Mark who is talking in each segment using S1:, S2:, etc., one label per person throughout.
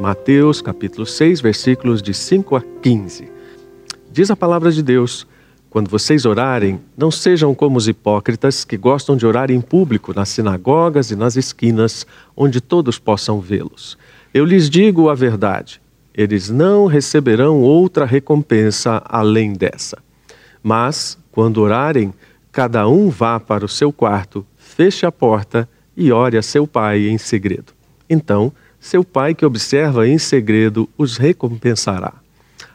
S1: Mateus, capítulo 6, versículos de 5 a 15. Diz a palavra de Deus: Quando vocês orarem, não sejam como os hipócritas que gostam de orar em público nas sinagogas e nas esquinas, onde todos possam vê-los. Eu lhes digo a verdade: eles não receberão outra recompensa além dessa. Mas, quando orarem, cada um vá para o seu quarto, feche a porta e ore a seu pai em segredo. Então, seu pai que observa em segredo os recompensará.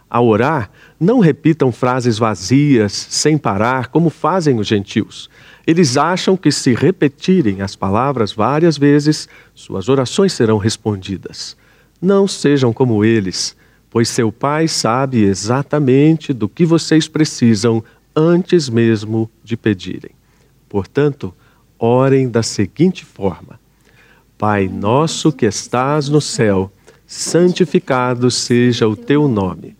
S1: Ao orar, não repitam frases vazias, sem parar, como fazem os gentios. Eles acham que se repetirem as palavras várias vezes, suas orações serão respondidas. Não sejam como eles, pois seu Pai sabe exatamente do que vocês precisam antes mesmo de pedirem. Portanto, orem da seguinte forma: Pai nosso que estás no céu, santificado seja o teu nome.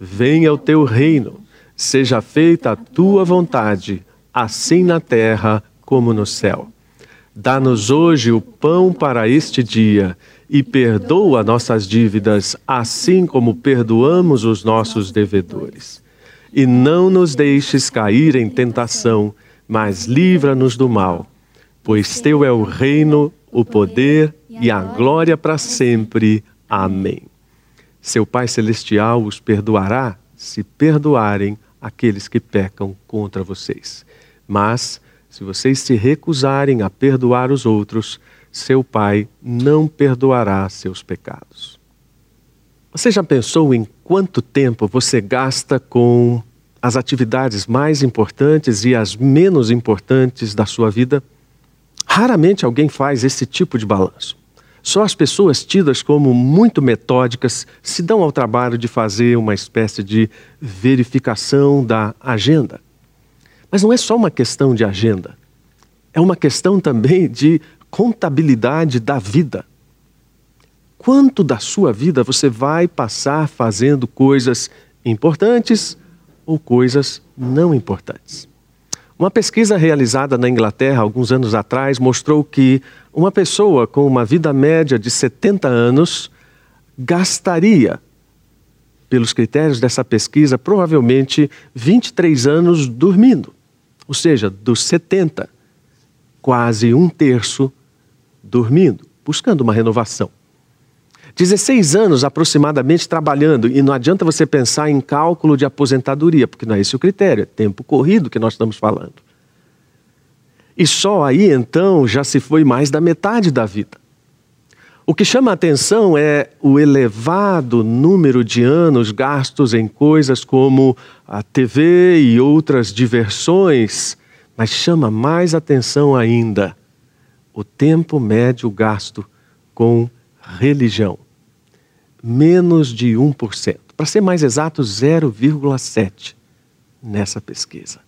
S1: Venha o teu reino, seja feita a tua vontade, assim na terra como no céu. Dá-nos hoje o pão para este dia e perdoa nossas dívidas, assim como perdoamos os nossos devedores. E não nos deixes cair em tentação, mas livra-nos do mal, pois teu é o reino, o poder e a glória para sempre. Amém. Seu Pai Celestial os perdoará se perdoarem aqueles que pecam contra vocês. Mas, se vocês se recusarem a perdoar os outros, seu Pai não perdoará seus pecados. Você já pensou em quanto tempo você gasta com as atividades mais importantes e as menos importantes da sua vida? Raramente alguém faz esse tipo de balanço. Só as pessoas tidas como muito metódicas se dão ao trabalho de fazer uma espécie de verificação da agenda. Mas não é só uma questão de agenda, é uma questão também de contabilidade da vida. Quanto da sua vida você vai passar fazendo coisas importantes ou coisas não importantes? Uma pesquisa realizada na Inglaterra alguns anos atrás mostrou que uma pessoa com uma vida média de 70 anos gastaria, pelos critérios dessa pesquisa, provavelmente 23 anos dormindo. Ou seja, dos 70, quase um terço dormindo, buscando uma renovação. 16 anos aproximadamente trabalhando, e não adianta você pensar em cálculo de aposentadoria, porque não é esse o critério, é tempo corrido que nós estamos falando. E só aí então já se foi mais da metade da vida. O que chama a atenção é o elevado número de anos gastos em coisas como a TV e outras diversões, mas chama mais atenção ainda o tempo médio gasto com religião. Menos de 1%. Para ser mais exato, 0,7% nessa pesquisa.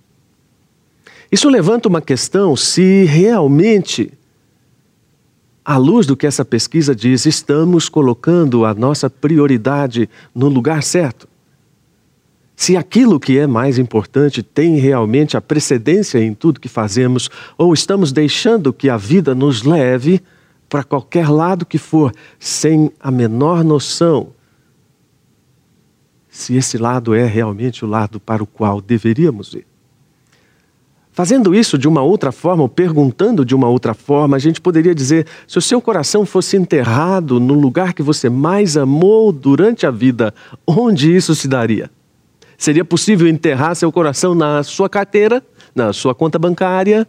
S1: Isso levanta uma questão se realmente, à luz do que essa pesquisa diz, estamos colocando a nossa prioridade no lugar certo se aquilo que é mais importante tem realmente a precedência em tudo que fazemos, ou estamos deixando que a vida nos leve para qualquer lado que for, sem a menor noção se esse lado é realmente o lado para o qual deveríamos ir. Fazendo isso de uma outra forma, ou perguntando de uma outra forma, a gente poderia dizer: se o seu coração fosse enterrado no lugar que você mais amou durante a vida, onde isso se daria? Seria possível enterrar seu coração na sua carteira, na sua conta bancária,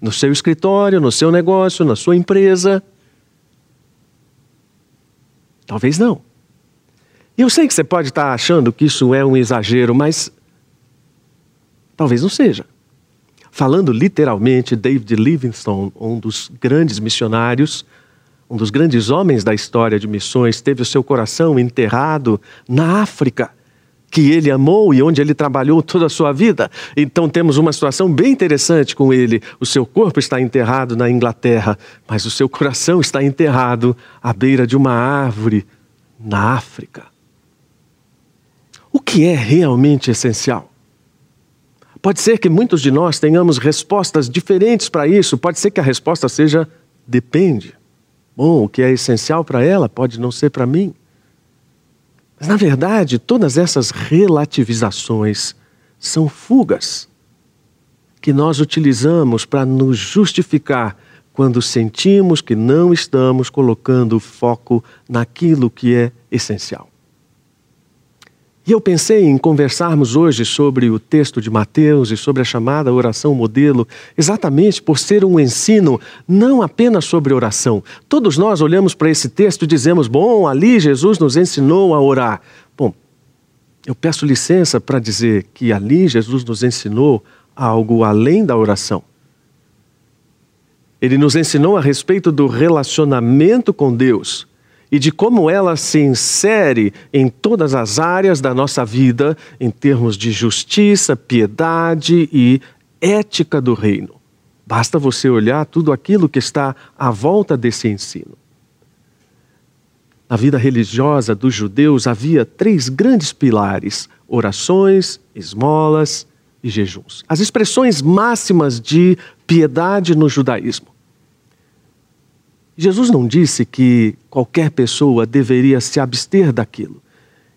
S1: no seu escritório, no seu negócio, na sua empresa? Talvez não. E eu sei que você pode estar achando que isso é um exagero, mas talvez não seja. Falando literalmente, David Livingstone, um dos grandes missionários, um dos grandes homens da história de missões, teve o seu coração enterrado na África que ele amou e onde ele trabalhou toda a sua vida. Então temos uma situação bem interessante com ele. O seu corpo está enterrado na Inglaterra, mas o seu coração está enterrado à beira de uma árvore na África. O que é realmente essencial? Pode ser que muitos de nós tenhamos respostas diferentes para isso, pode ser que a resposta seja depende. Bom, o que é essencial para ela pode não ser para mim. Mas, na verdade, todas essas relativizações são fugas que nós utilizamos para nos justificar quando sentimos que não estamos colocando foco naquilo que é essencial. E eu pensei em conversarmos hoje sobre o texto de Mateus e sobre a chamada oração modelo, exatamente por ser um ensino não apenas sobre oração. Todos nós olhamos para esse texto e dizemos: bom, ali Jesus nos ensinou a orar. Bom, eu peço licença para dizer que ali Jesus nos ensinou algo além da oração. Ele nos ensinou a respeito do relacionamento com Deus e de como ela se insere em todas as áreas da nossa vida em termos de justiça, piedade e ética do reino. Basta você olhar tudo aquilo que está à volta desse ensino. Na vida religiosa dos judeus havia três grandes pilares: orações, esmolas e jejuns. As expressões máximas de piedade no judaísmo. Jesus não disse que qualquer pessoa deveria se abster daquilo.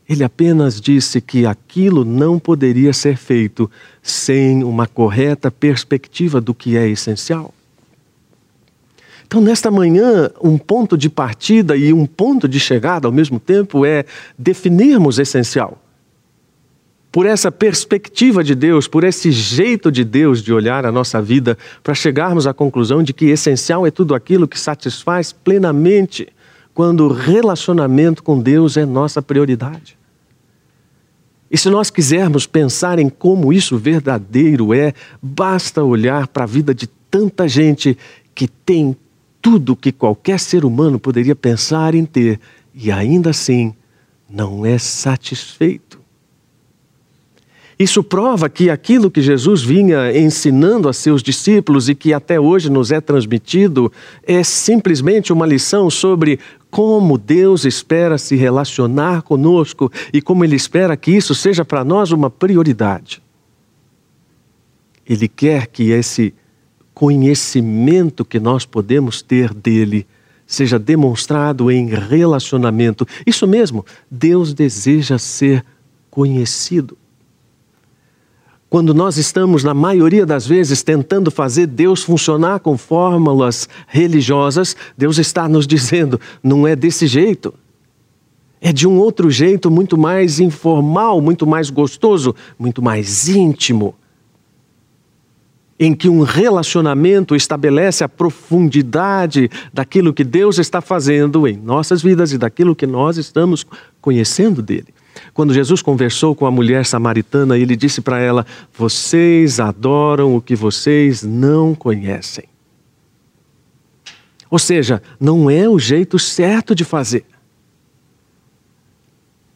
S1: Ele apenas disse que aquilo não poderia ser feito sem uma correta perspectiva do que é essencial. Então, nesta manhã, um ponto de partida e um ponto de chegada ao mesmo tempo é definirmos essencial por essa perspectiva de Deus, por esse jeito de Deus de olhar a nossa vida, para chegarmos à conclusão de que essencial é tudo aquilo que satisfaz plenamente quando o relacionamento com Deus é nossa prioridade. E se nós quisermos pensar em como isso verdadeiro é, basta olhar para a vida de tanta gente que tem tudo que qualquer ser humano poderia pensar em ter e ainda assim não é satisfeito. Isso prova que aquilo que Jesus vinha ensinando a seus discípulos e que até hoje nos é transmitido é simplesmente uma lição sobre como Deus espera se relacionar conosco e como Ele espera que isso seja para nós uma prioridade. Ele quer que esse conhecimento que nós podemos ter dele seja demonstrado em relacionamento. Isso mesmo, Deus deseja ser conhecido. Quando nós estamos, na maioria das vezes, tentando fazer Deus funcionar com fórmulas religiosas, Deus está nos dizendo: não é desse jeito. É de um outro jeito muito mais informal, muito mais gostoso, muito mais íntimo. Em que um relacionamento estabelece a profundidade daquilo que Deus está fazendo em nossas vidas e daquilo que nós estamos conhecendo dele. Quando Jesus conversou com a mulher samaritana, ele disse para ela: Vocês adoram o que vocês não conhecem. Ou seja, não é o jeito certo de fazer.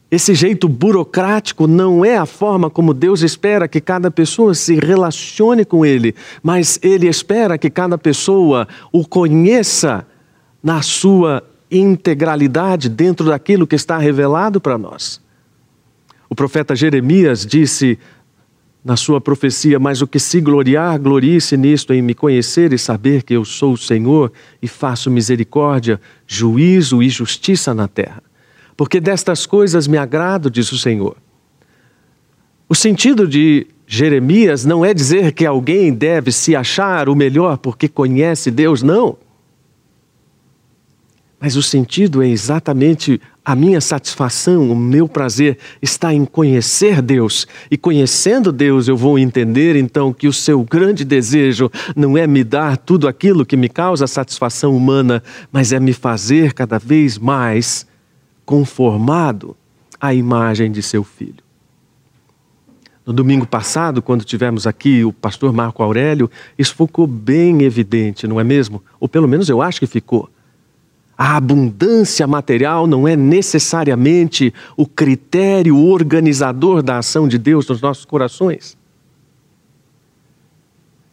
S1: Esse jeito burocrático não é a forma como Deus espera que cada pessoa se relacione com Ele, mas Ele espera que cada pessoa o conheça na sua integralidade dentro daquilo que está revelado para nós. O profeta Jeremias disse na sua profecia: Mas o que se gloriar, glorie-se nisto, em me conhecer e saber que eu sou o Senhor e faço misericórdia, juízo e justiça na terra. Porque destas coisas me agrado, diz o Senhor. O sentido de Jeremias não é dizer que alguém deve se achar o melhor porque conhece Deus, não. Mas o sentido é exatamente a minha satisfação, o meu prazer está em conhecer Deus. E conhecendo Deus, eu vou entender então que o seu grande desejo não é me dar tudo aquilo que me causa satisfação humana, mas é me fazer cada vez mais conformado à imagem de seu filho. No domingo passado, quando tivemos aqui o pastor Marco Aurélio, isso ficou bem evidente, não é mesmo? Ou pelo menos eu acho que ficou. A abundância material não é necessariamente o critério organizador da ação de Deus nos nossos corações.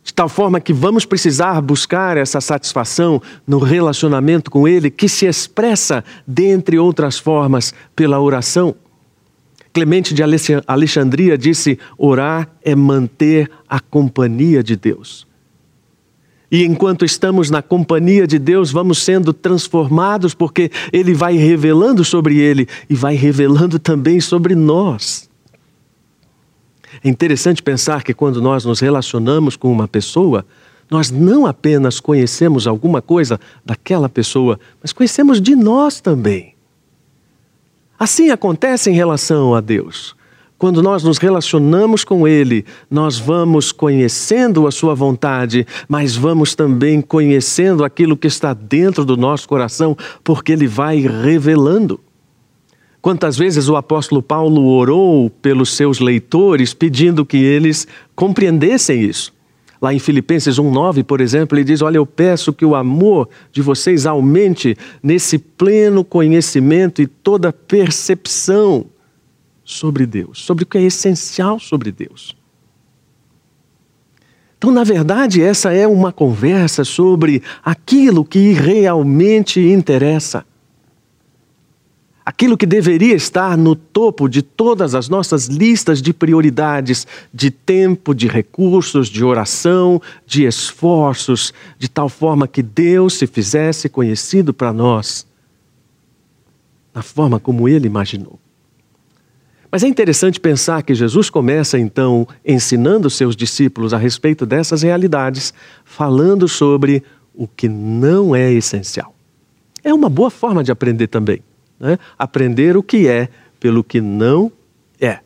S1: De tal forma que vamos precisar buscar essa satisfação no relacionamento com Ele, que se expressa, dentre outras formas, pela oração. Clemente de Alexandria disse: orar é manter a companhia de Deus. E enquanto estamos na companhia de Deus, vamos sendo transformados, porque Ele vai revelando sobre Ele e vai revelando também sobre nós. É interessante pensar que quando nós nos relacionamos com uma pessoa, nós não apenas conhecemos alguma coisa daquela pessoa, mas conhecemos de nós também. Assim acontece em relação a Deus. Quando nós nos relacionamos com Ele, nós vamos conhecendo a Sua vontade, mas vamos também conhecendo aquilo que está dentro do nosso coração, porque Ele vai revelando. Quantas vezes o apóstolo Paulo orou pelos seus leitores pedindo que eles compreendessem isso? Lá em Filipenses 1,9, por exemplo, ele diz: Olha, eu peço que o amor de vocês aumente nesse pleno conhecimento e toda percepção sobre Deus, sobre o que é essencial sobre Deus. Então, na verdade, essa é uma conversa sobre aquilo que realmente interessa. Aquilo que deveria estar no topo de todas as nossas listas de prioridades, de tempo, de recursos, de oração, de esforços, de tal forma que Deus se fizesse conhecido para nós, na forma como Ele imaginou. Mas é interessante pensar que Jesus começa então ensinando seus discípulos a respeito dessas realidades, falando sobre o que não é essencial. É uma boa forma de aprender também né? aprender o que é pelo que não é.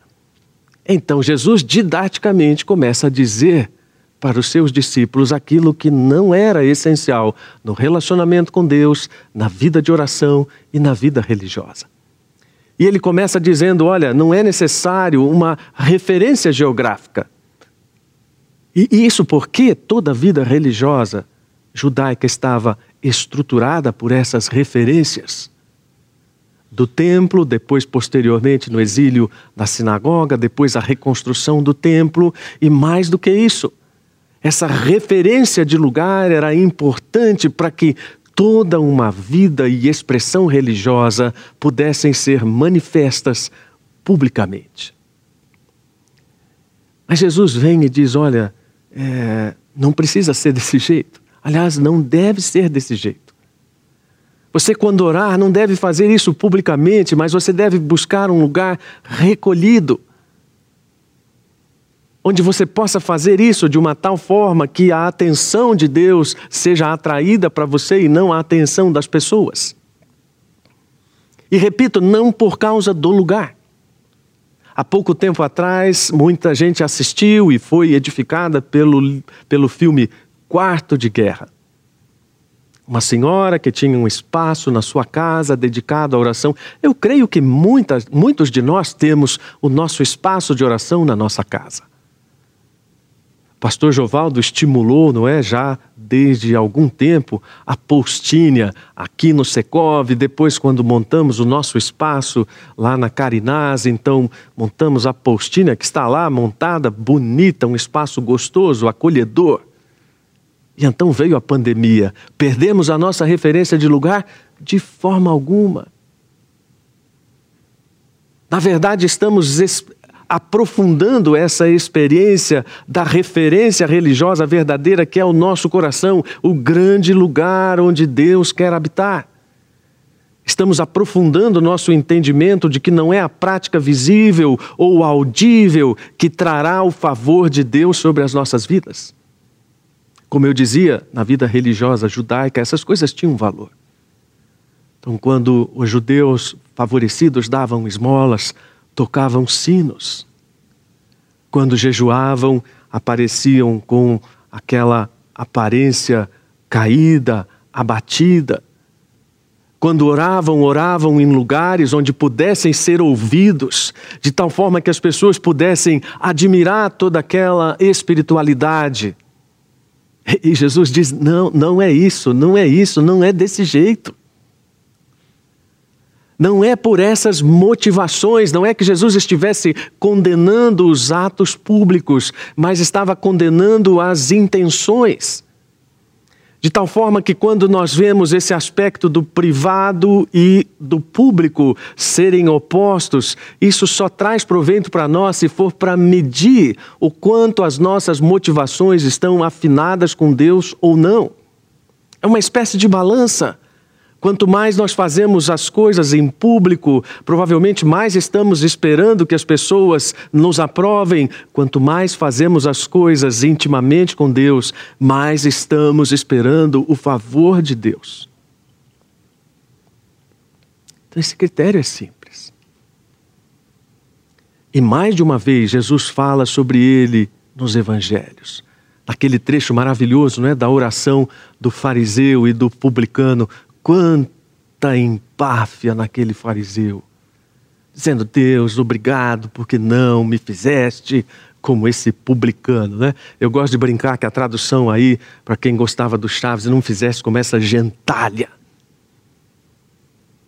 S1: Então Jesus didaticamente começa a dizer para os seus discípulos aquilo que não era essencial no relacionamento com Deus, na vida de oração e na vida religiosa. E ele começa dizendo: olha, não é necessário uma referência geográfica. E isso porque toda a vida religiosa judaica estava estruturada por essas referências do templo, depois, posteriormente, no exílio da sinagoga, depois a reconstrução do templo, e mais do que isso, essa referência de lugar era importante para que toda uma vida e expressão religiosa pudessem ser manifestas publicamente. Mas Jesus vem e diz: olha, é, não precisa ser desse jeito. Aliás, não deve ser desse jeito. Você, quando orar, não deve fazer isso publicamente, mas você deve buscar um lugar recolhido, onde você possa fazer isso de uma tal forma que a atenção de Deus seja atraída para você e não a atenção das pessoas. E repito, não por causa do lugar. Há pouco tempo atrás, muita gente assistiu e foi edificada pelo, pelo filme Quarto de Guerra. Uma senhora que tinha um espaço na sua casa dedicado à oração. Eu creio que muitas, muitos de nós temos o nosso espaço de oração na nossa casa. Pastor Jovaldo estimulou, não é, já desde algum tempo, a postinha aqui no Secov, depois quando montamos o nosso espaço lá na Carinás, então montamos a postinha que está lá montada, bonita, um espaço gostoso, acolhedor. E então veio a pandemia. Perdemos a nossa referência de lugar? De forma alguma. Na verdade, estamos aprofundando essa experiência da referência religiosa verdadeira que é o nosso coração, o grande lugar onde Deus quer habitar. Estamos aprofundando nosso entendimento de que não é a prática visível ou audível que trará o favor de Deus sobre as nossas vidas. Como eu dizia, na vida religiosa judaica, essas coisas tinham valor. Então, quando os judeus favorecidos davam esmolas, tocavam sinos. Quando jejuavam, apareciam com aquela aparência caída, abatida. Quando oravam, oravam em lugares onde pudessem ser ouvidos, de tal forma que as pessoas pudessem admirar toda aquela espiritualidade. E Jesus diz: não, não é isso, não é isso, não é desse jeito. Não é por essas motivações, não é que Jesus estivesse condenando os atos públicos, mas estava condenando as intenções. De tal forma que quando nós vemos esse aspecto do privado e do público serem opostos, isso só traz proveito para nós se for para medir o quanto as nossas motivações estão afinadas com Deus ou não. É uma espécie de balança. Quanto mais nós fazemos as coisas em público, provavelmente mais estamos esperando que as pessoas nos aprovem. Quanto mais fazemos as coisas intimamente com Deus, mais estamos esperando o favor de Deus. Então, esse critério é simples. E mais de uma vez, Jesus fala sobre ele nos evangelhos aquele trecho maravilhoso não é, da oração do fariseu e do publicano. Quanta empáfia naquele fariseu, dizendo: Deus, obrigado porque não me fizeste como esse publicano, né? Eu gosto de brincar que a tradução aí, para quem gostava do Chaves, não fizesse como essa gentalha.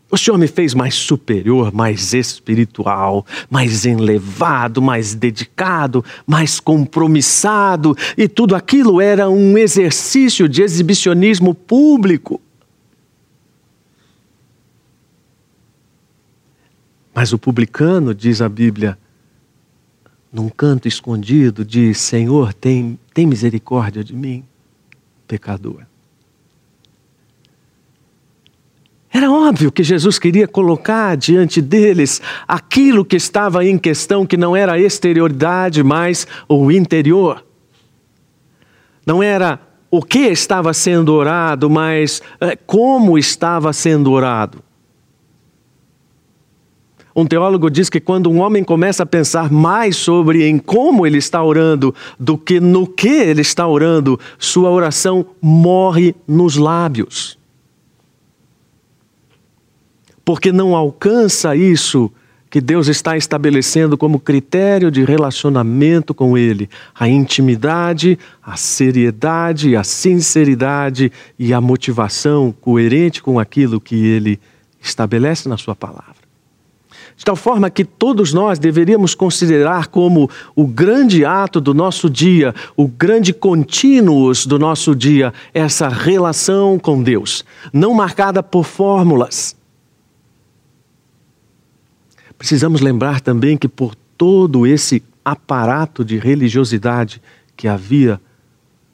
S1: O Senhor me fez mais superior, mais espiritual, mais enlevado, mais dedicado, mais compromissado, e tudo aquilo era um exercício de exibicionismo público. Mas o publicano, diz a Bíblia, num canto escondido, diz: Senhor, tem, tem misericórdia de mim, pecador. Era óbvio que Jesus queria colocar diante deles aquilo que estava em questão, que não era a exterioridade, mas o interior. Não era o que estava sendo orado, mas é, como estava sendo orado. Um teólogo diz que quando um homem começa a pensar mais sobre em como ele está orando do que no que ele está orando, sua oração morre nos lábios porque não alcança isso que Deus está estabelecendo como critério de relacionamento com Ele: a intimidade, a seriedade, a sinceridade e a motivação coerente com aquilo que Ele estabelece na Sua palavra. De tal forma que todos nós deveríamos considerar como o grande ato do nosso dia, o grande contínuos do nosso dia, essa relação com Deus, não marcada por fórmulas Precisamos lembrar também que por todo esse aparato de religiosidade que havia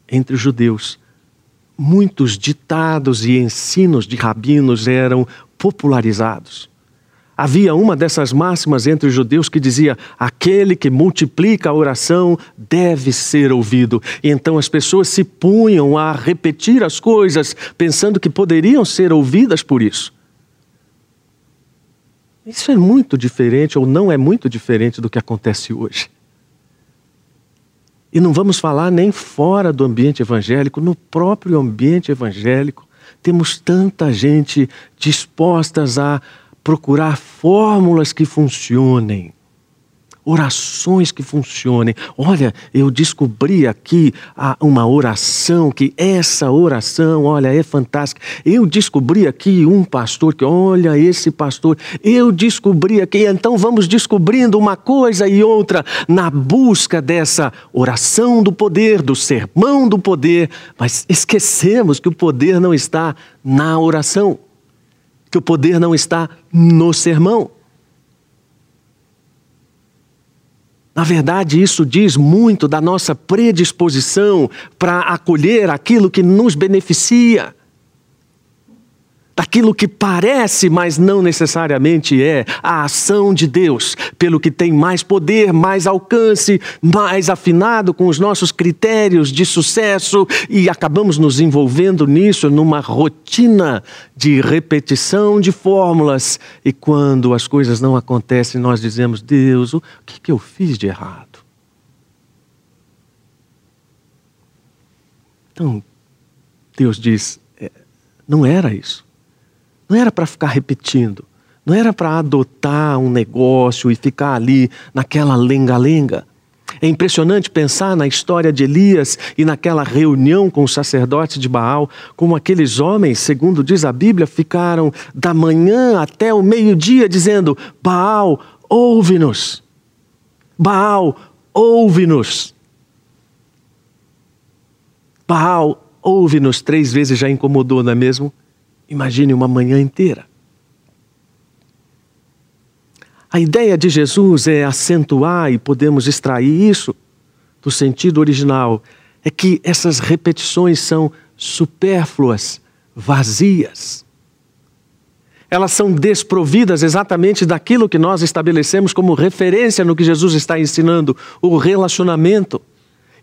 S1: entre os judeus, muitos ditados e ensinos de rabinos eram popularizados. Havia uma dessas máximas entre os judeus que dizia: aquele que multiplica a oração deve ser ouvido. E então as pessoas se punham a repetir as coisas, pensando que poderiam ser ouvidas por isso. Isso é muito diferente, ou não é muito diferente do que acontece hoje. E não vamos falar nem fora do ambiente evangélico, no próprio ambiente evangélico, temos tanta gente dispostas a procurar fórmulas que funcionem orações que funcionem. Olha, eu descobri aqui uma oração que essa oração, olha, é fantástica. Eu descobri aqui um pastor que, olha, esse pastor, eu descobri aqui. Então vamos descobrindo uma coisa e outra na busca dessa oração do poder, do sermão do poder, mas esquecemos que o poder não está na oração, que o poder não está no sermão. Na verdade, isso diz muito da nossa predisposição para acolher aquilo que nos beneficia daquilo que parece, mas não necessariamente é, a ação de Deus, pelo que tem mais poder, mais alcance, mais afinado com os nossos critérios de sucesso e acabamos nos envolvendo nisso numa rotina de repetição de fórmulas. E quando as coisas não acontecem, nós dizemos: Deus, o que, que eu fiz de errado? Então, Deus diz: é, não era isso. Não era para ficar repetindo. Não era para adotar um negócio e ficar ali naquela lenga-lenga. É impressionante pensar na história de Elias e naquela reunião com os sacerdotes de Baal, como aqueles homens, segundo diz a Bíblia, ficaram da manhã até o meio-dia dizendo: Baal, ouve-nos. Baal, ouve-nos. Baal, ouve-nos três vezes já incomodou, não é mesmo? Imagine uma manhã inteira. A ideia de Jesus é acentuar, e podemos extrair isso do sentido original, é que essas repetições são supérfluas, vazias. Elas são desprovidas exatamente daquilo que nós estabelecemos como referência no que Jesus está ensinando, o relacionamento.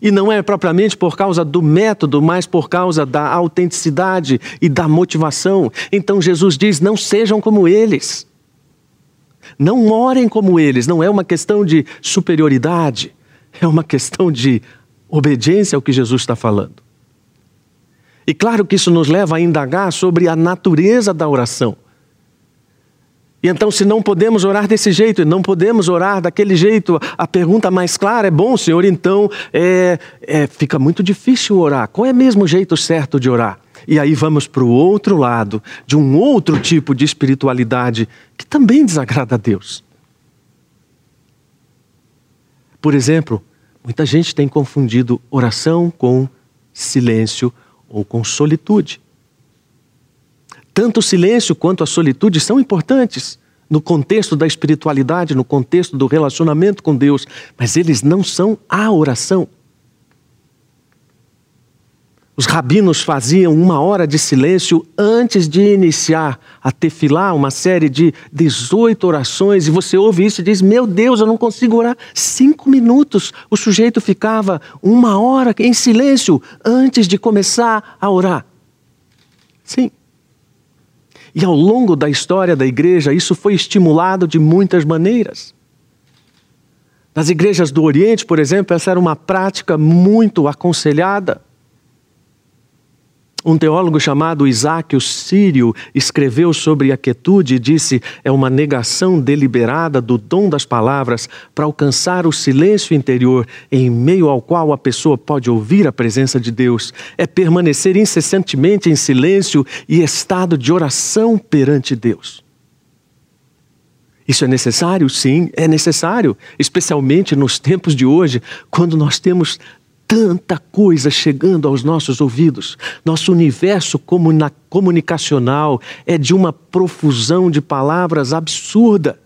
S1: E não é propriamente por causa do método, mas por causa da autenticidade e da motivação. Então Jesus diz: não sejam como eles. Não orem como eles. Não é uma questão de superioridade, é uma questão de obediência ao que Jesus está falando. E claro que isso nos leva a indagar sobre a natureza da oração. E então, se não podemos orar desse jeito, e não podemos orar daquele jeito, a pergunta mais clara é: bom, Senhor, então é, é, fica muito difícil orar. Qual é mesmo o jeito certo de orar? E aí vamos para o outro lado, de um outro tipo de espiritualidade que também desagrada a Deus. Por exemplo, muita gente tem confundido oração com silêncio ou com solitude. Tanto o silêncio quanto a solitude são importantes no contexto da espiritualidade, no contexto do relacionamento com Deus, mas eles não são a oração. Os rabinos faziam uma hora de silêncio antes de iniciar a tefilá, uma série de 18 orações, e você ouve isso e diz: Meu Deus, eu não consigo orar cinco minutos. O sujeito ficava uma hora em silêncio antes de começar a orar. Sim. E ao longo da história da igreja, isso foi estimulado de muitas maneiras. Nas igrejas do Oriente, por exemplo, essa era uma prática muito aconselhada. Um teólogo chamado Isaac o Sírio escreveu sobre a quietude e disse: é uma negação deliberada do dom das palavras para alcançar o silêncio interior em meio ao qual a pessoa pode ouvir a presença de Deus. É permanecer incessantemente em silêncio e estado de oração perante Deus. Isso é necessário? Sim, é necessário, especialmente nos tempos de hoje, quando nós temos tanta coisa chegando aos nossos ouvidos. Nosso universo comunicacional é de uma profusão de palavras absurda.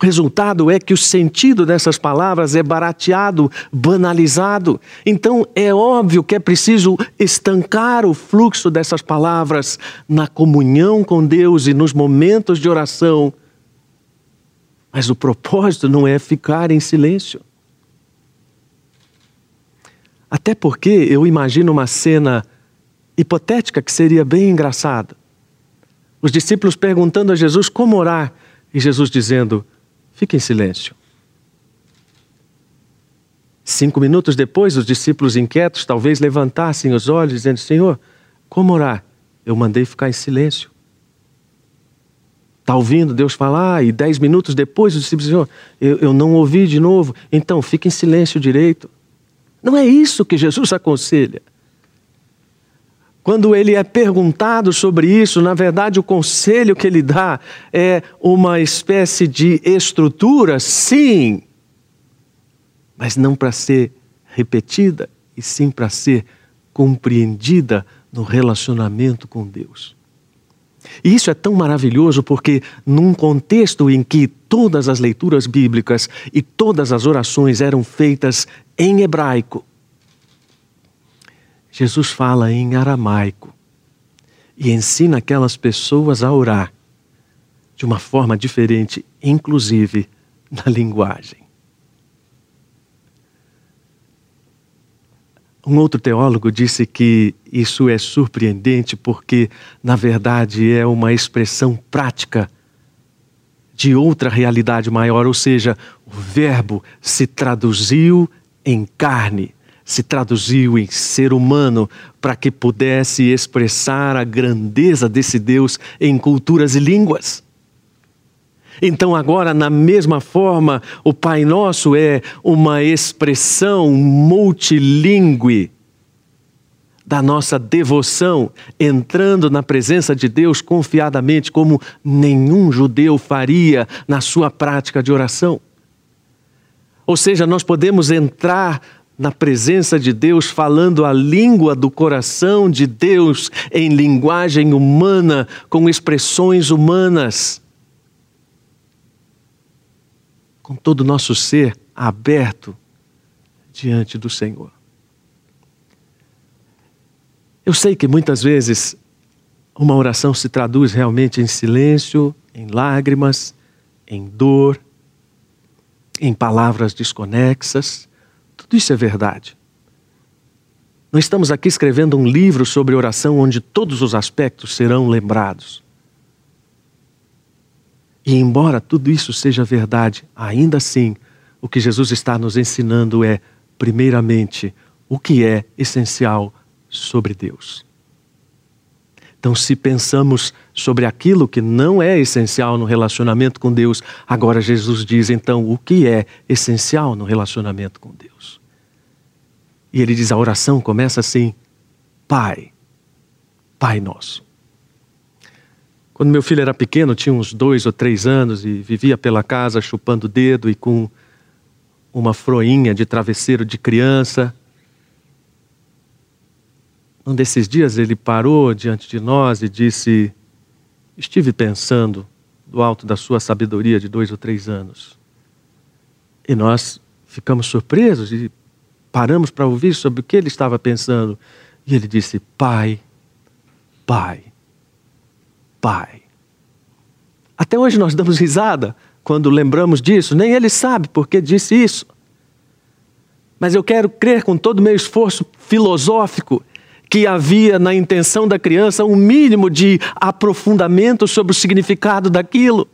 S1: O resultado é que o sentido dessas palavras é barateado, banalizado. Então é óbvio que é preciso estancar o fluxo dessas palavras na comunhão com Deus e nos momentos de oração. Mas o propósito não é ficar em silêncio. Até porque eu imagino uma cena hipotética que seria bem engraçada. Os discípulos perguntando a Jesus como orar e Jesus dizendo: fique em silêncio. Cinco minutos depois, os discípulos inquietos talvez levantassem os olhos, dizendo: Senhor, como orar? Eu mandei ficar em silêncio. Está ouvindo Deus falar, e dez minutos depois, os discípulos dizem: eu, eu não ouvi de novo, então fique em silêncio direito. Não é isso que Jesus aconselha. Quando ele é perguntado sobre isso, na verdade o conselho que ele dá é uma espécie de estrutura, sim, mas não para ser repetida, e sim para ser compreendida no relacionamento com Deus. E isso é tão maravilhoso porque, num contexto em que todas as leituras bíblicas e todas as orações eram feitas em hebraico, Jesus fala em aramaico e ensina aquelas pessoas a orar de uma forma diferente, inclusive na linguagem. Um outro teólogo disse que isso é surpreendente porque, na verdade, é uma expressão prática de outra realidade maior, ou seja, o Verbo se traduziu em carne, se traduziu em ser humano para que pudesse expressar a grandeza desse Deus em culturas e línguas. Então, agora, na mesma forma, o Pai Nosso é uma expressão multilingüe da nossa devoção, entrando na presença de Deus confiadamente, como nenhum judeu faria na sua prática de oração. Ou seja, nós podemos entrar na presença de Deus, falando a língua do coração de Deus em linguagem humana, com expressões humanas. Com todo o nosso ser aberto diante do Senhor. Eu sei que muitas vezes uma oração se traduz realmente em silêncio, em lágrimas, em dor, em palavras desconexas. Tudo isso é verdade. Não estamos aqui escrevendo um livro sobre oração onde todos os aspectos serão lembrados. E embora tudo isso seja verdade, ainda assim, o que Jesus está nos ensinando é, primeiramente, o que é essencial sobre Deus. Então, se pensamos sobre aquilo que não é essencial no relacionamento com Deus, agora Jesus diz então o que é essencial no relacionamento com Deus. E ele diz: a oração começa assim: Pai, Pai nosso. Quando meu filho era pequeno, tinha uns dois ou três anos e vivia pela casa chupando dedo e com uma froinha de travesseiro de criança, um desses dias ele parou diante de nós e disse: Estive pensando do alto da sua sabedoria de dois ou três anos. E nós ficamos surpresos e paramos para ouvir sobre o que ele estava pensando. E ele disse: Pai, Pai, Pai. Até hoje nós damos risada quando lembramos disso, nem ele sabe por que disse isso. Mas eu quero crer com todo o meu esforço filosófico que havia na intenção da criança um mínimo de aprofundamento sobre o significado daquilo.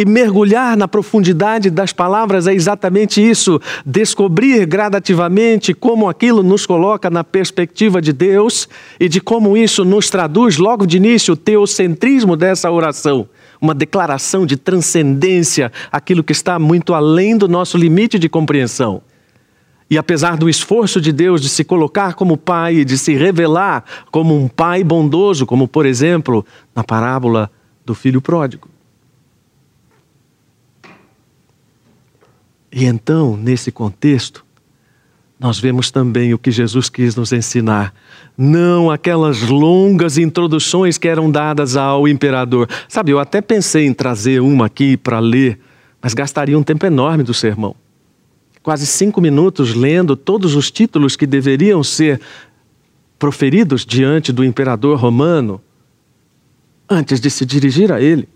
S1: E mergulhar na profundidade das palavras é exatamente isso, descobrir gradativamente como aquilo nos coloca na perspectiva de Deus e de como isso nos traduz logo de início o teocentrismo dessa oração, uma declaração de transcendência, aquilo que está muito além do nosso limite de compreensão. E apesar do esforço de Deus de se colocar como pai e de se revelar como um pai bondoso, como por exemplo na parábola do filho pródigo. E então, nesse contexto, nós vemos também o que Jesus quis nos ensinar. Não aquelas longas introduções que eram dadas ao imperador. Sabe, eu até pensei em trazer uma aqui para ler, mas gastaria um tempo enorme do sermão quase cinco minutos lendo todos os títulos que deveriam ser proferidos diante do imperador romano antes de se dirigir a ele.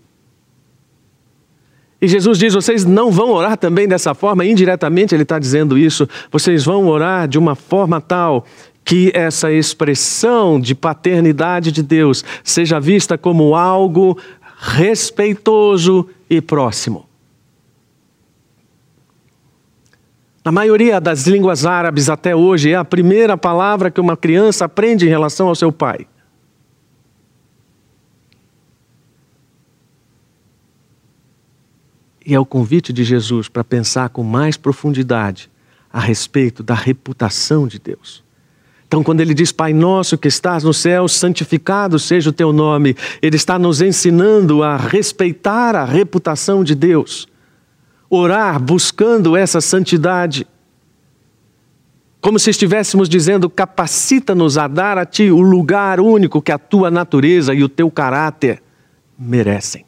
S1: E Jesus diz: vocês não vão orar também dessa forma, indiretamente ele está dizendo isso, vocês vão orar de uma forma tal que essa expressão de paternidade de Deus seja vista como algo respeitoso e próximo. Na maioria das línguas árabes até hoje, é a primeira palavra que uma criança aprende em relação ao seu pai. E é o convite de Jesus para pensar com mais profundidade a respeito da reputação de Deus. Então, quando ele diz Pai Nosso que estás no céu, santificado seja o teu nome, ele está nos ensinando a respeitar a reputação de Deus orar buscando essa santidade. Como se estivéssemos dizendo, capacita-nos a dar a Ti o lugar único que a Tua natureza e o Teu caráter merecem.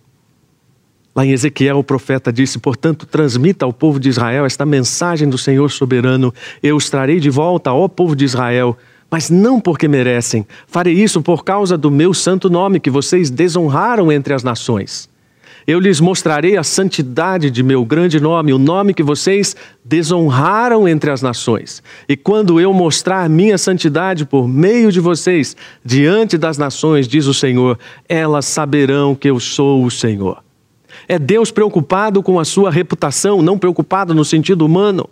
S1: Lá em Ezequiel, o profeta disse: Portanto, transmita ao povo de Israel esta mensagem do Senhor soberano: Eu os trarei de volta, ó povo de Israel, mas não porque merecem. Farei isso por causa do meu santo nome que vocês desonraram entre as nações. Eu lhes mostrarei a santidade de meu grande nome, o nome que vocês desonraram entre as nações. E quando eu mostrar minha santidade por meio de vocês diante das nações, diz o Senhor, elas saberão que eu sou o Senhor. É Deus preocupado com a sua reputação, não preocupado no sentido humano.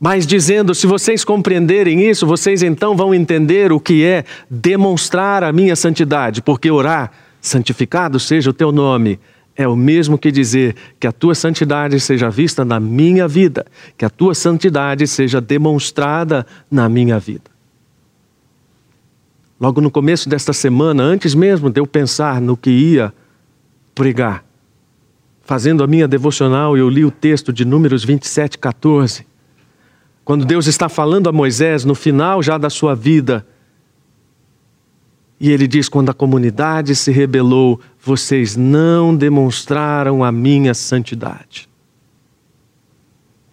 S1: Mas dizendo: se vocês compreenderem isso, vocês então vão entender o que é demonstrar a minha santidade, porque orar santificado seja o teu nome, é o mesmo que dizer que a tua santidade seja vista na minha vida, que a tua santidade seja demonstrada na minha vida. Logo no começo desta semana, antes mesmo de eu pensar no que ia pregar, fazendo a minha devocional, eu li o texto de Números 27, 14. Quando Deus está falando a Moisés no final já da sua vida, e ele diz: quando a comunidade se rebelou, vocês não demonstraram a minha santidade.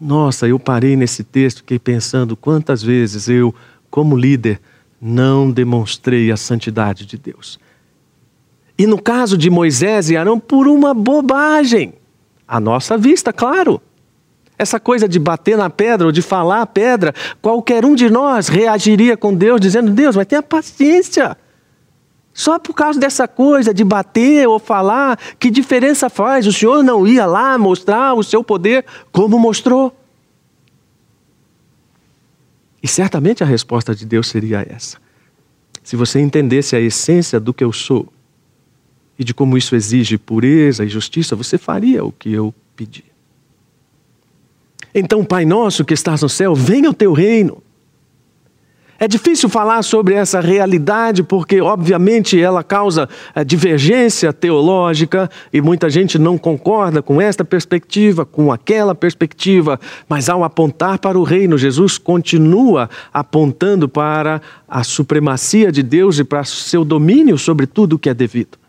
S1: Nossa, eu parei nesse texto, fiquei pensando quantas vezes eu, como líder, não demonstrei a santidade de Deus. E no caso de Moisés e Arão, por uma bobagem. À nossa vista, claro. Essa coisa de bater na pedra ou de falar a pedra, qualquer um de nós reagiria com Deus dizendo: Deus, mas tenha paciência. Só por causa dessa coisa de bater ou falar, que diferença faz? O Senhor não ia lá mostrar o seu poder como mostrou? E certamente a resposta de Deus seria essa. Se você entendesse a essência do que eu sou, e de como isso exige pureza e justiça, você faria o que eu pedi. Então, Pai nosso que estás no céu, venha o teu reino. É difícil falar sobre essa realidade porque, obviamente, ela causa eh, divergência teológica e muita gente não concorda com esta perspectiva, com aquela perspectiva, mas ao apontar para o reino, Jesus continua apontando para a supremacia de Deus e para seu domínio sobre tudo o que é devido.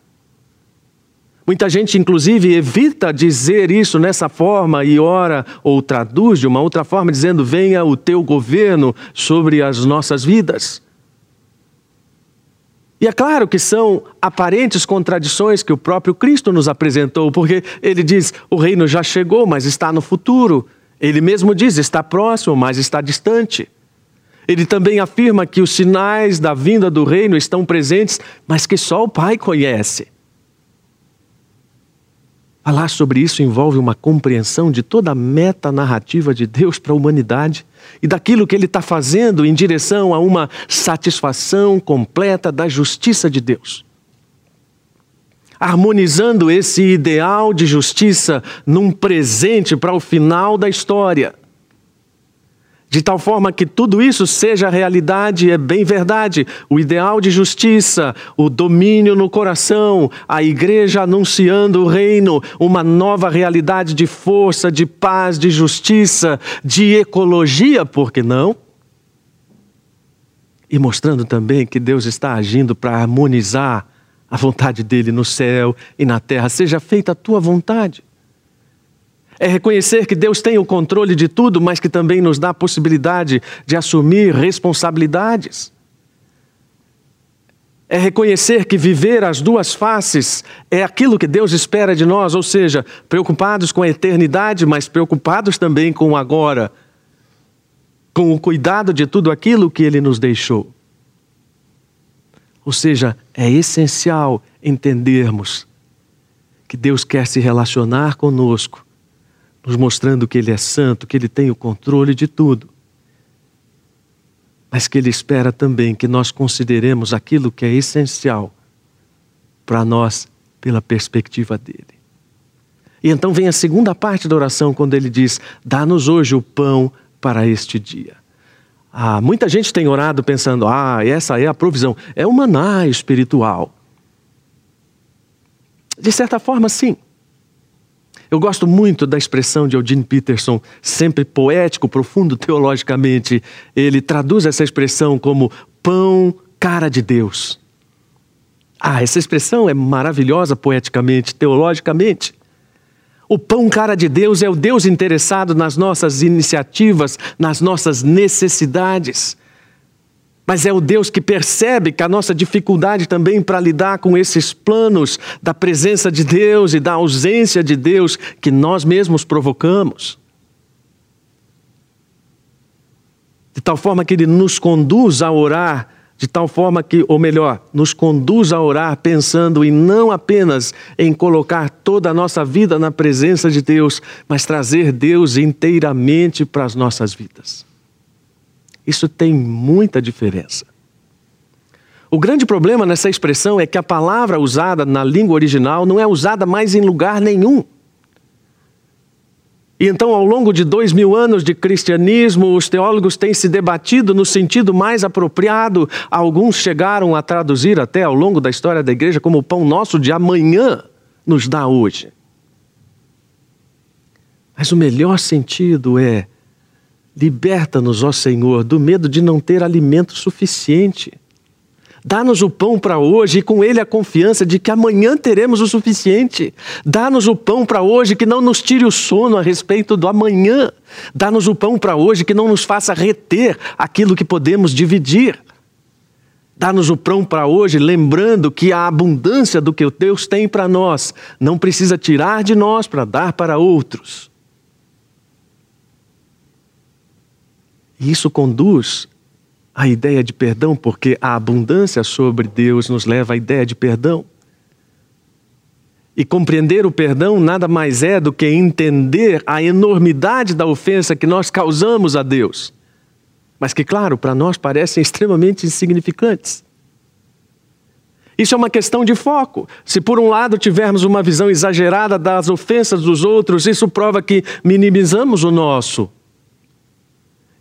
S1: Muita gente, inclusive, evita dizer isso nessa forma e ora ou traduz de uma outra forma, dizendo: venha o teu governo sobre as nossas vidas. E é claro que são aparentes contradições que o próprio Cristo nos apresentou, porque ele diz: o reino já chegou, mas está no futuro. Ele mesmo diz: está próximo, mas está distante. Ele também afirma que os sinais da vinda do reino estão presentes, mas que só o Pai conhece. Falar sobre isso envolve uma compreensão de toda a meta-narrativa de Deus para a humanidade e daquilo que Ele está fazendo em direção a uma satisfação completa da justiça de Deus. Harmonizando esse ideal de justiça num presente para o final da história de tal forma que tudo isso seja realidade, é bem verdade. O ideal de justiça, o domínio no coração, a igreja anunciando o reino, uma nova realidade de força, de paz, de justiça, de ecologia, por que não? E mostrando também que Deus está agindo para harmonizar a vontade dele no céu e na terra. Seja feita a tua vontade. É reconhecer que Deus tem o controle de tudo, mas que também nos dá a possibilidade de assumir responsabilidades. É reconhecer que viver as duas faces é aquilo que Deus espera de nós, ou seja, preocupados com a eternidade, mas preocupados também com o agora, com o cuidado de tudo aquilo que Ele nos deixou. Ou seja, é essencial entendermos que Deus quer se relacionar conosco nos mostrando que Ele é santo, que Ele tem o controle de tudo. Mas que Ele espera também que nós consideremos aquilo que é essencial para nós pela perspectiva dele. E então vem a segunda parte da oração, quando ele diz: Dá-nos hoje o pão para este dia. Ah, muita gente tem orado pensando: ah, essa é a provisão. É o maná espiritual. De certa forma, sim. Eu gosto muito da expressão de Eugene Peterson, sempre poético, profundo teologicamente. Ele traduz essa expressão como pão, cara de Deus. Ah, essa expressão é maravilhosa poeticamente, teologicamente. O pão cara de Deus é o Deus interessado nas nossas iniciativas, nas nossas necessidades. Mas é o Deus que percebe que a nossa dificuldade também para lidar com esses planos da presença de Deus e da ausência de Deus que nós mesmos provocamos. De tal forma que Ele nos conduz a orar, de tal forma que, ou melhor, nos conduz a orar pensando em não apenas em colocar toda a nossa vida na presença de Deus, mas trazer Deus inteiramente para as nossas vidas. Isso tem muita diferença. O grande problema nessa expressão é que a palavra usada na língua original não é usada mais em lugar nenhum. E então, ao longo de dois mil anos de cristianismo, os teólogos têm se debatido no sentido mais apropriado. Alguns chegaram a traduzir até ao longo da história da igreja como o pão nosso de amanhã nos dá hoje. Mas o melhor sentido é: liberta-nos, ó Senhor, do medo de não ter alimento suficiente. Dá-nos o pão para hoje e com ele a confiança de que amanhã teremos o suficiente. Dá-nos o pão para hoje que não nos tire o sono a respeito do amanhã. Dá-nos o pão para hoje que não nos faça reter aquilo que podemos dividir. Dá-nos o pão para hoje, lembrando que a abundância do que Deus tem para nós não precisa tirar de nós para dar para outros. E isso conduz à ideia de perdão, porque a abundância sobre Deus nos leva à ideia de perdão. E compreender o perdão nada mais é do que entender a enormidade da ofensa que nós causamos a Deus, mas que, claro, para nós parecem extremamente insignificantes. Isso é uma questão de foco. Se por um lado tivermos uma visão exagerada das ofensas dos outros, isso prova que minimizamos o nosso.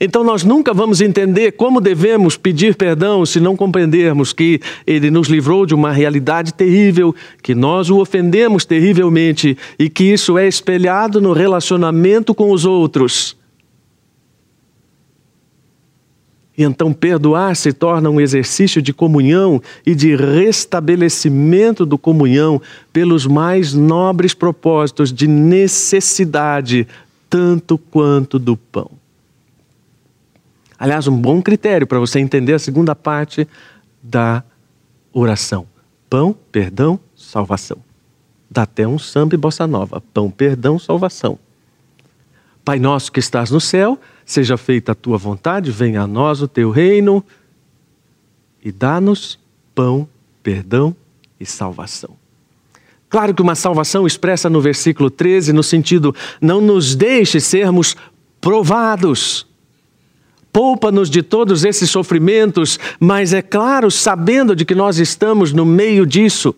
S1: Então nós nunca vamos entender como devemos pedir perdão se não compreendermos que ele nos livrou de uma realidade terrível, que nós o ofendemos terrivelmente e que isso é espelhado no relacionamento com os outros. E então perdoar se torna um exercício de comunhão e de restabelecimento do comunhão pelos mais nobres propósitos de necessidade, tanto quanto do pão. Aliás, um bom critério para você entender a segunda parte da oração: pão, perdão, salvação. Dá até um samba e bossa nova: pão, perdão, salvação. Pai nosso que estás no céu, seja feita a tua vontade, venha a nós o teu reino e dá-nos pão, perdão e salvação. Claro que uma salvação expressa no versículo 13, no sentido, não nos deixe sermos provados. Poupa-nos de todos esses sofrimentos, mas é claro, sabendo de que nós estamos no meio disso,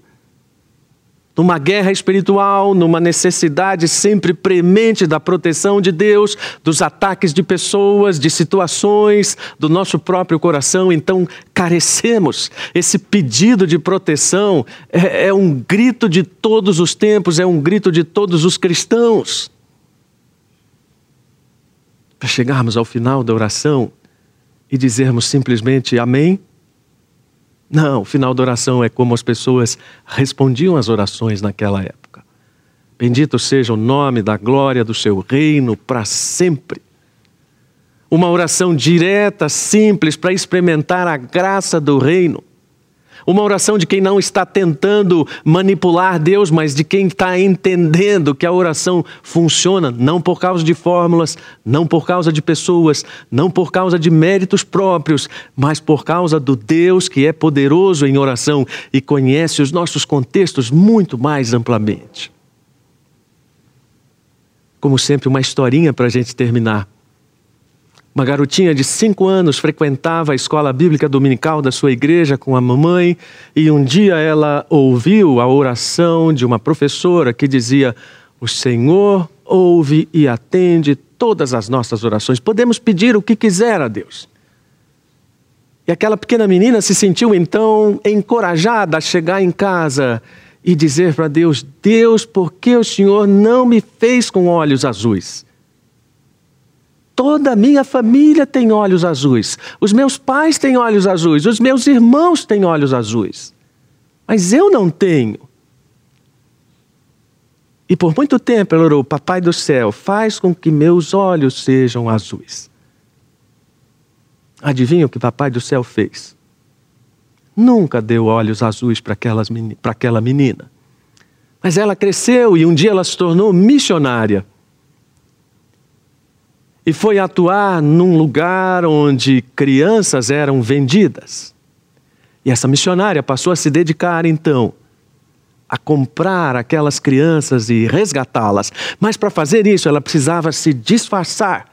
S1: numa guerra espiritual, numa necessidade sempre premente da proteção de Deus, dos ataques de pessoas, de situações, do nosso próprio coração, então carecemos. Esse pedido de proteção é, é um grito de todos os tempos, é um grito de todos os cristãos chegarmos ao final da oração e dizermos simplesmente amém? Não, o final da oração é como as pessoas respondiam às orações naquela época. Bendito seja o nome da glória do seu reino para sempre. Uma oração direta, simples, para experimentar a graça do reino. Uma oração de quem não está tentando manipular Deus, mas de quem está entendendo que a oração funciona não por causa de fórmulas, não por causa de pessoas, não por causa de méritos próprios, mas por causa do Deus que é poderoso em oração e conhece os nossos contextos muito mais amplamente. Como sempre, uma historinha para a gente terminar. Uma garotinha de cinco anos frequentava a escola bíblica dominical da sua igreja com a mamãe e um dia ela ouviu a oração de uma professora que dizia: O Senhor ouve e atende todas as nossas orações. Podemos pedir o que quiser a Deus. E aquela pequena menina se sentiu então encorajada a chegar em casa e dizer para Deus: Deus, por que o Senhor não me fez com olhos azuis? Toda a minha família tem olhos azuis. Os meus pais têm olhos azuis. Os meus irmãos têm olhos azuis. Mas eu não tenho. E por muito tempo ela orou: Papai do céu, faz com que meus olhos sejam azuis. Adivinha o que Papai do céu fez? Nunca deu olhos azuis para aquela menina. Mas ela cresceu e um dia ela se tornou missionária e foi atuar num lugar onde crianças eram vendidas. E essa missionária passou a se dedicar então a comprar aquelas crianças e resgatá-las. Mas para fazer isso, ela precisava se disfarçar.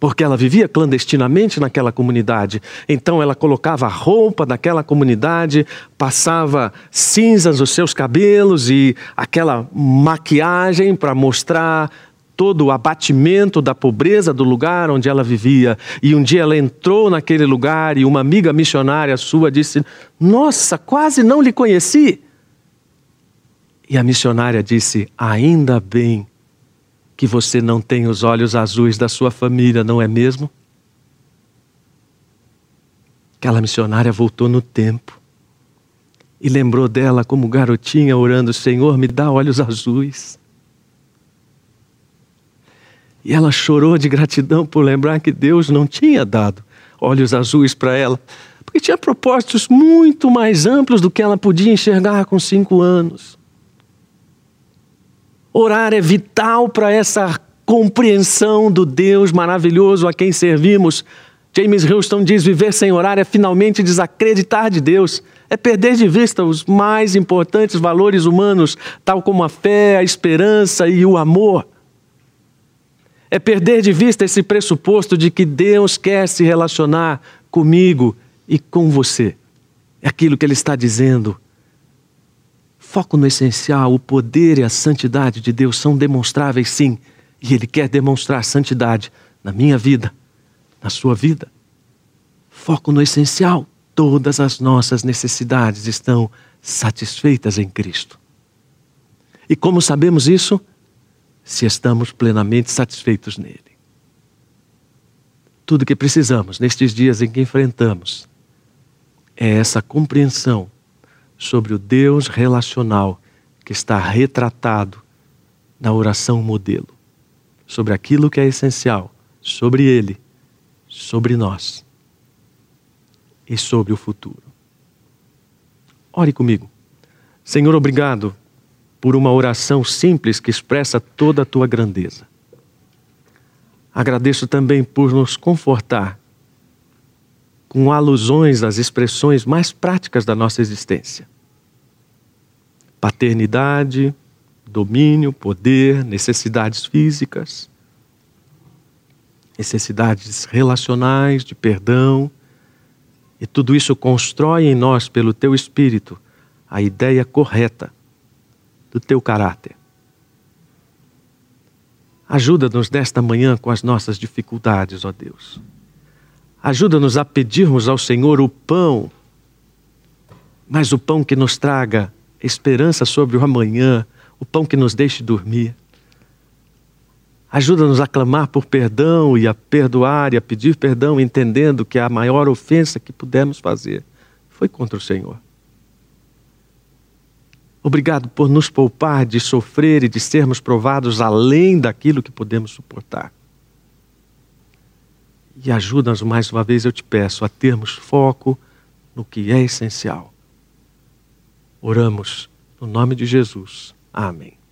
S1: Porque ela vivia clandestinamente naquela comunidade. Então ela colocava a roupa daquela comunidade, passava cinzas nos seus cabelos e aquela maquiagem para mostrar todo o abatimento da pobreza do lugar onde ela vivia. E um dia ela entrou naquele lugar e uma amiga missionária sua disse: Nossa, quase não lhe conheci. E a missionária disse: Ainda bem que você não tem os olhos azuis da sua família, não é mesmo? Aquela missionária voltou no tempo e lembrou dela como garotinha orando: Senhor, me dá olhos azuis. E ela chorou de gratidão por lembrar que Deus não tinha dado olhos azuis para ela, porque tinha propósitos muito mais amplos do que ela podia enxergar com cinco anos. Orar é vital para essa compreensão do Deus maravilhoso a quem servimos. James Houston diz: viver sem orar é finalmente desacreditar de Deus, é perder de vista os mais importantes valores humanos, tal como a fé, a esperança e o amor é perder de vista esse pressuposto de que Deus quer se relacionar comigo e com você. É aquilo que ele está dizendo. Foco no essencial, o poder e a santidade de Deus são demonstráveis sim, e ele quer demonstrar santidade na minha vida, na sua vida. Foco no essencial, todas as nossas necessidades estão satisfeitas em Cristo. E como sabemos isso? Se estamos plenamente satisfeitos nele. Tudo que precisamos nestes dias em que enfrentamos é essa compreensão sobre o Deus relacional que está retratado na oração modelo, sobre aquilo que é essencial, sobre Ele, sobre nós e sobre o futuro. Ore comigo. Senhor, obrigado por uma oração simples que expressa toda a tua grandeza. Agradeço também por nos confortar com alusões às expressões mais práticas da nossa existência: paternidade, domínio, poder, necessidades físicas, necessidades relacionais, de perdão. E tudo isso constrói em nós, pelo teu espírito, a ideia correta do teu caráter. Ajuda-nos nesta manhã com as nossas dificuldades, ó Deus. Ajuda-nos a pedirmos ao Senhor o pão, mas o pão que nos traga esperança sobre o amanhã, o pão que nos deixe dormir. Ajuda-nos a clamar por perdão e a perdoar e a pedir perdão, entendendo que a maior ofensa que pudemos fazer foi contra o Senhor. Obrigado por nos poupar de sofrer e de sermos provados além daquilo que podemos suportar. E ajuda-nos mais uma vez, eu te peço, a termos foco no que é essencial. Oramos no nome de Jesus. Amém.